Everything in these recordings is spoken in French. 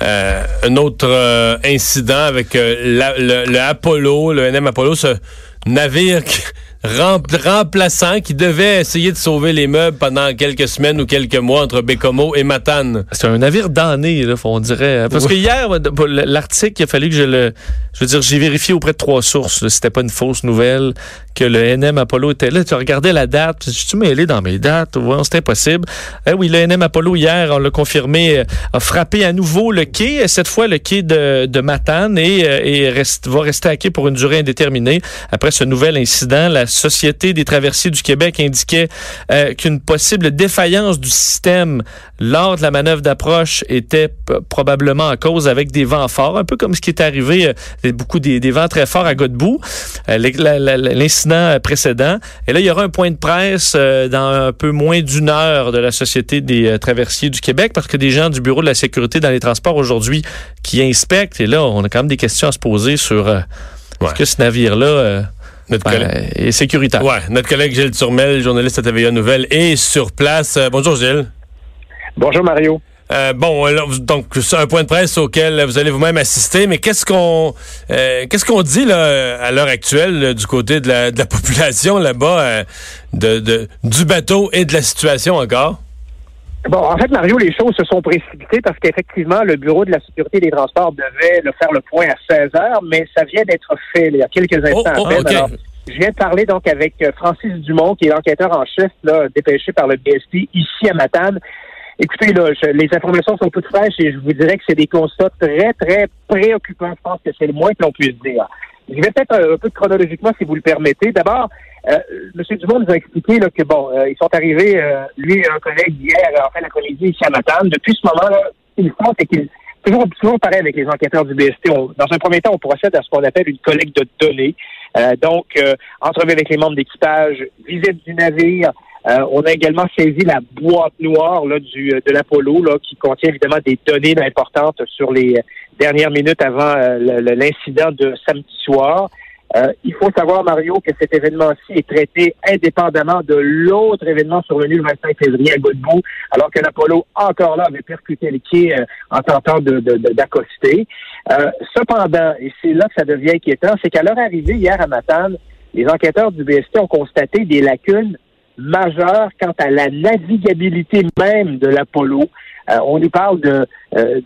un autre incident avec le, le, Apollo, le NM Apollo, ce navire qui remplaçant qui devait essayer de sauver les meubles pendant quelques semaines ou quelques mois entre Bécomo et Matane. C'est un navire damné, là, on dirait. Parce que hier, l'article, il a fallu que je le... Je veux dire, j'ai vérifié auprès de trois sources. C'était pas une fausse nouvelle que le NM Apollo était là. Tu regardais la date. Je suis mêlé dans mes dates. Ouais, c'est impossible. Eh oui, le NM Apollo, hier, on l'a confirmé, euh, a frappé à nouveau le quai, cette fois le quai de, de Matane, et, euh, et reste, va rester à quai pour une durée indéterminée. Après ce nouvel incident, la Société des traversiers du Québec indiquait euh, qu'une possible défaillance du système lors de la manœuvre d'approche était probablement en cause avec des vents forts, un peu comme ce qui est arrivé, euh, beaucoup des, vents très forts à Godbout, euh, l'incident précédent. Et là, il y aura un point de presse dans un peu moins d'une heure de la Société des traversiers du Québec parce que des gens du Bureau de la sécurité dans les transports aujourd'hui qui inspectent, et là, on a quand même des questions à se poser sur est-ce que ce navire-là notre ben, collègue. est sécuritaire. Ouais, notre collègue Gilles Turmel, journaliste à TVA Nouvelle, est sur place. Euh, bonjour Gilles. Bonjour Mario. Euh, bon, donc c'est un point de presse auquel vous allez vous-même assister, mais qu'est-ce qu'on euh, qu'est-ce qu'on dit là à l'heure actuelle du côté de la, de la population là-bas de, de, du bateau et de la situation encore? Bon, en fait, Mario, les choses se sont précipitées parce qu'effectivement, le Bureau de la sécurité des transports devait le faire le point à 16 heures, mais ça vient d'être fait il y a quelques oh, instants oh, Alors, je viens de parler donc avec euh, Francis Dumont, qui est l'enquêteur en chef là, dépêché par le BSP ici à Matane. Écoutez, là, les informations sont toutes fraîches et je vous dirais que c'est des constats très, très préoccupants. Je pense que c'est le moins que l'on puisse dire. Je vais peut-être un, peu chronologiquement, si vous le permettez. D'abord, euh, M. Dumont nous a expliqué là, que bon, euh, ils sont arrivés, euh, lui et un collègue hier, en fin d'après-midi ici à Matane. Depuis ce moment-là, ce qu'ils font, c'est qu'ils toujours, toujours pareil avec les enquêteurs du BST. dans un premier temps, on procède à ce qu'on appelle une collecte de données. Euh, donc, euh, entrevue avec les membres d'équipage, visite du navire. on a également saisi la boîte noire là, du, de l'Apollo, là, qui contient évidemment des données importantes sur les dernières minutes avant l'incident de samedi soir. Euh, il faut savoir, Mario, que cet événement-ci est traité indépendamment de l'autre événement survenu le 25 février à Godbout, alors que l'Apollo, encore là, avait percuté le quai euh, en tentant d'accoster. De, euh, cependant, et c'est là que ça devient inquiétant, c'est qu'à leur arrivée hier à Matane, les enquêteurs du BST ont constaté des lacunes majeures quant à la navigabilité même de l'Apollo. Euh, on nous parle euh,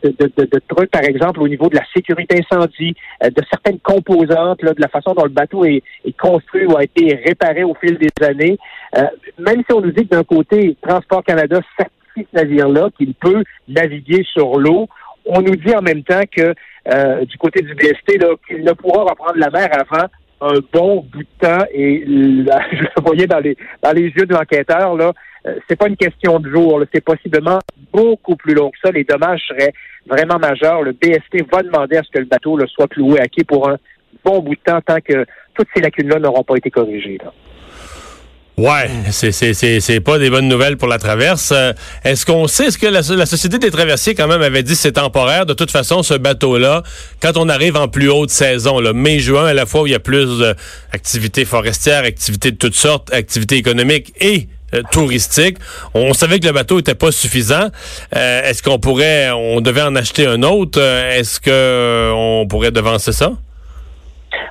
de, de, de, de, trucs, par exemple, au niveau de la sécurité incendie, euh, de certaines composantes, de la façon dont le bateau est, construit ou a été réparé au fil des années. même si on nous dit que d'un côté, Transport Canada certifie ce navire-là, qu'il peut naviguer sur l'eau, on nous dit en même temps que du côté du BST, qu'il ne pourra reprendre la mer avant un bon bout de temps et je le voyais dans les dans les yeux de l'enquêteur là, c'est pas une question de jour, c'est possiblement beaucoup plus long que ça. Les dommages seraient vraiment majeurs. Le BST va demander à ce que le bateau le soit cloué à quai pour un bon bout de temps tant que toutes ces lacunes-là n'auront pas été corrigées. Là. Ouais, c'est c'est c'est pas des bonnes nouvelles pour la traverse. Euh, est-ce qu'on sait est-ce que la, société des traversiers quand même avait dit c'est temporaire? De toute façon ce bateau là quand on arrive en plus haute saison là mai juin à la fois où il y a plus d'activités forestières, activités de toutes sortes, activités économiques et euh, touristique. On savait que le bateau était pas suffisant. Euh, est-ce qu'on pourrait, on devait en acheter un autre? Est-ce que on pourrait devancer ça?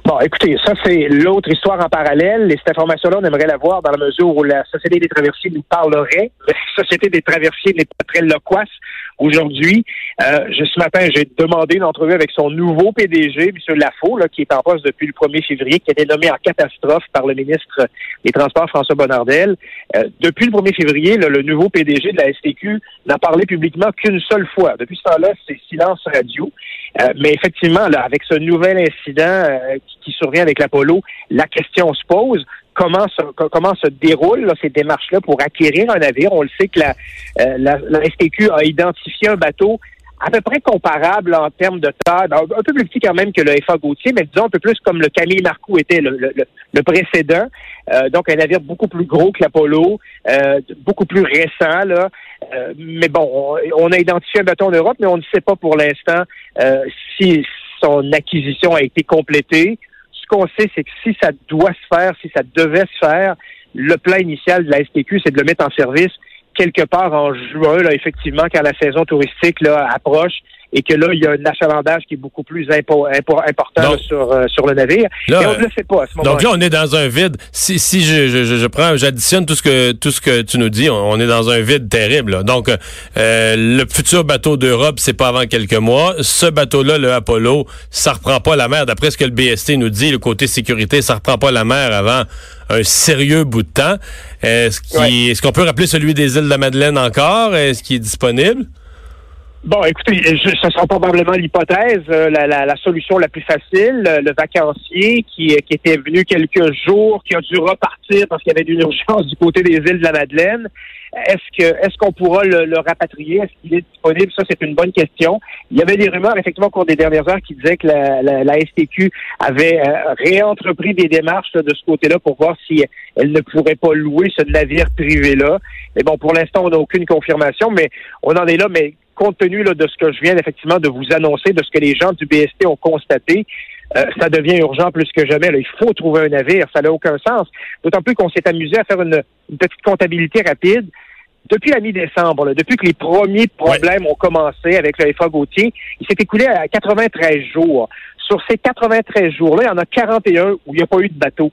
Bon, écoutez, ça, c'est l'autre histoire en parallèle. Et cette information-là, on aimerait la voir dans la mesure où la Société des traversiers nous parlerait. La Société des traversiers n'est pas très loquace aujourd'hui. Euh, ce matin, j'ai demandé une entrevue avec son nouveau PDG, M. Lafaux, là, qui est en poste depuis le 1er février, qui a été nommé en catastrophe par le ministre des Transports, François Bonnardel. Euh, depuis le 1er février, le nouveau PDG de la STQ n'a parlé publiquement qu'une seule fois. Depuis ce temps-là, c'est silence radio. Euh, mais effectivement, là, avec ce nouvel incident euh, qui, survient avec l'Apollo, la question se pose comment se, comment se déroulent ces démarches-là pour acquérir un navire? On le sait que la, euh, la, STQ a identifié un bateau à peu près comparable en termes de taille, un peu plus petit quand même que le FA Gauthier, mais disons un peu plus comme le Camille Marcoux était le, le, précédent. Euh, donc un navire beaucoup plus gros que l'Apollo, euh, beaucoup plus récent. Là. Euh, mais bon, on, a identifié un bateau en Europe, mais on ne sait pas pour l'instant si son acquisition a été complétée. Ce qu'on sait, c'est que si ça doit se faire, si ça devait se faire, le plan initial de la STQ, c'est de le mettre en service quelque part en juin, là, effectivement, quand la saison touristique là, approche et que là, il y a un achalandage qui est beaucoup plus important sur, euh, sur le navire. et on ne le sait pas à ce moment Donc là, on est dans un vide. Si, si je, je, je prends, j'additionne tout ce que tout ce que tu nous dis, on, est dans un vide terrible. Donc, euh, le futur bateau d'Europe, c'est pas avant quelques mois. Ce bateau-là, le Apollo, ça reprend pas la mer. D'après ce que le BST nous dit, le côté sécurité, ça reprend pas la mer avant un sérieux bout de temps. Est-ce qu'on peut rappeler celui des îles de la Madeleine encore? Est-ce qu'il est disponible? Bon, écoutez, ce sera probablement l'hypothèse, euh, la, solution la plus facile. Le vacancier qui, qui était venu quelques jours, qui a dû repartir parce qu'il y avait une urgence du côté des îles de la Madeleine. Est-ce que est-ce qu'on pourra le, rapatrier? Est-ce qu'il est disponible? Ça, c'est une bonne question. Il y avait des rumeurs, effectivement, au cours des dernières heures qui disaient que la, la, STQ avait euh, réentrepris des démarches de ce côté-là pour voir si elle ne pourrait pas louer ce navire privé-là. Mais bon, pour l'instant, on n'a aucune confirmation, mais on en est là. Mais compte tenu là, de ce que je viens effectivement de vous annoncer, de ce que les gens du BST ont constaté, euh, ça devient urgent plus que jamais. Là. Il faut trouver un navire, ça n'a aucun sens. D'autant plus qu'on s'est amusé à faire une, petite comptabilité rapide. Depuis la mi-décembre, depuis que les premiers problèmes ont commencé avec le FA Gauthier, il s'est écoulé à 93 jours. Sur ces 93 jours-là, il y en a 41 où il n'y a pas eu de bateau.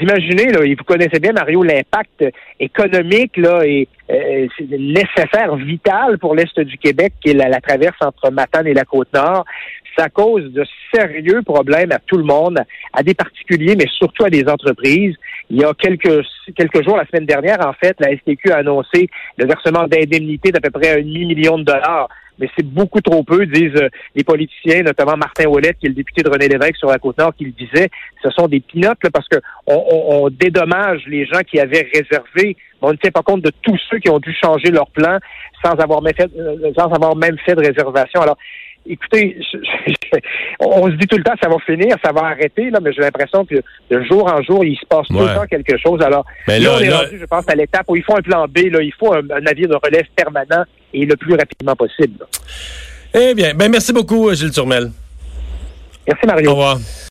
Imaginez, là, vous connaissez bien, Mario, l'impact économique là, et euh, nécessaire, vital pour l'Est du Québec, qui est la, traverse entre Matane et la Côte-Nord. Ça cause de sérieux problèmes à tout le monde, à des particuliers, mais surtout à des entreprises. Il y a quelques, quelques jours, la semaine dernière, en fait, la STQ a annoncé le versement d'indemnités d'à peu près un demi-million de dollars mais c'est beaucoup trop peu, disent euh, les politiciens, notamment Martin Ouellet, qui est le député de René Lévesque sur la Côte-Nord, qui le disait, ce sont des pinottes parce que on, dédommage les gens qui avaient réservé, mais on ne tient pas compte de tous ceux qui ont dû changer leur plan sans avoir même fait, euh, sans avoir même fait de réservation. Alors, écoutez, on se dit tout le temps ça va finir, ça va arrêter, là, mais j'ai l'impression que de jour en jour, il se passe tout le temps quelque chose. Alors là, on est rendu, je pense, à l'étape où il faut un plan B, là, il faut un, un navire de relève permanent et le plus rapidement possible. Eh bien, ben merci beaucoup, Gilles Turmel. Merci, Mario. Au revoir.